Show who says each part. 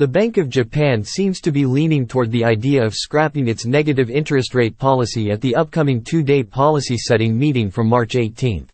Speaker 1: The Bank of Japan seems to be leaning toward the idea of scrapping its negative interest rate policy at the upcoming two-day policy setting meeting from March 18.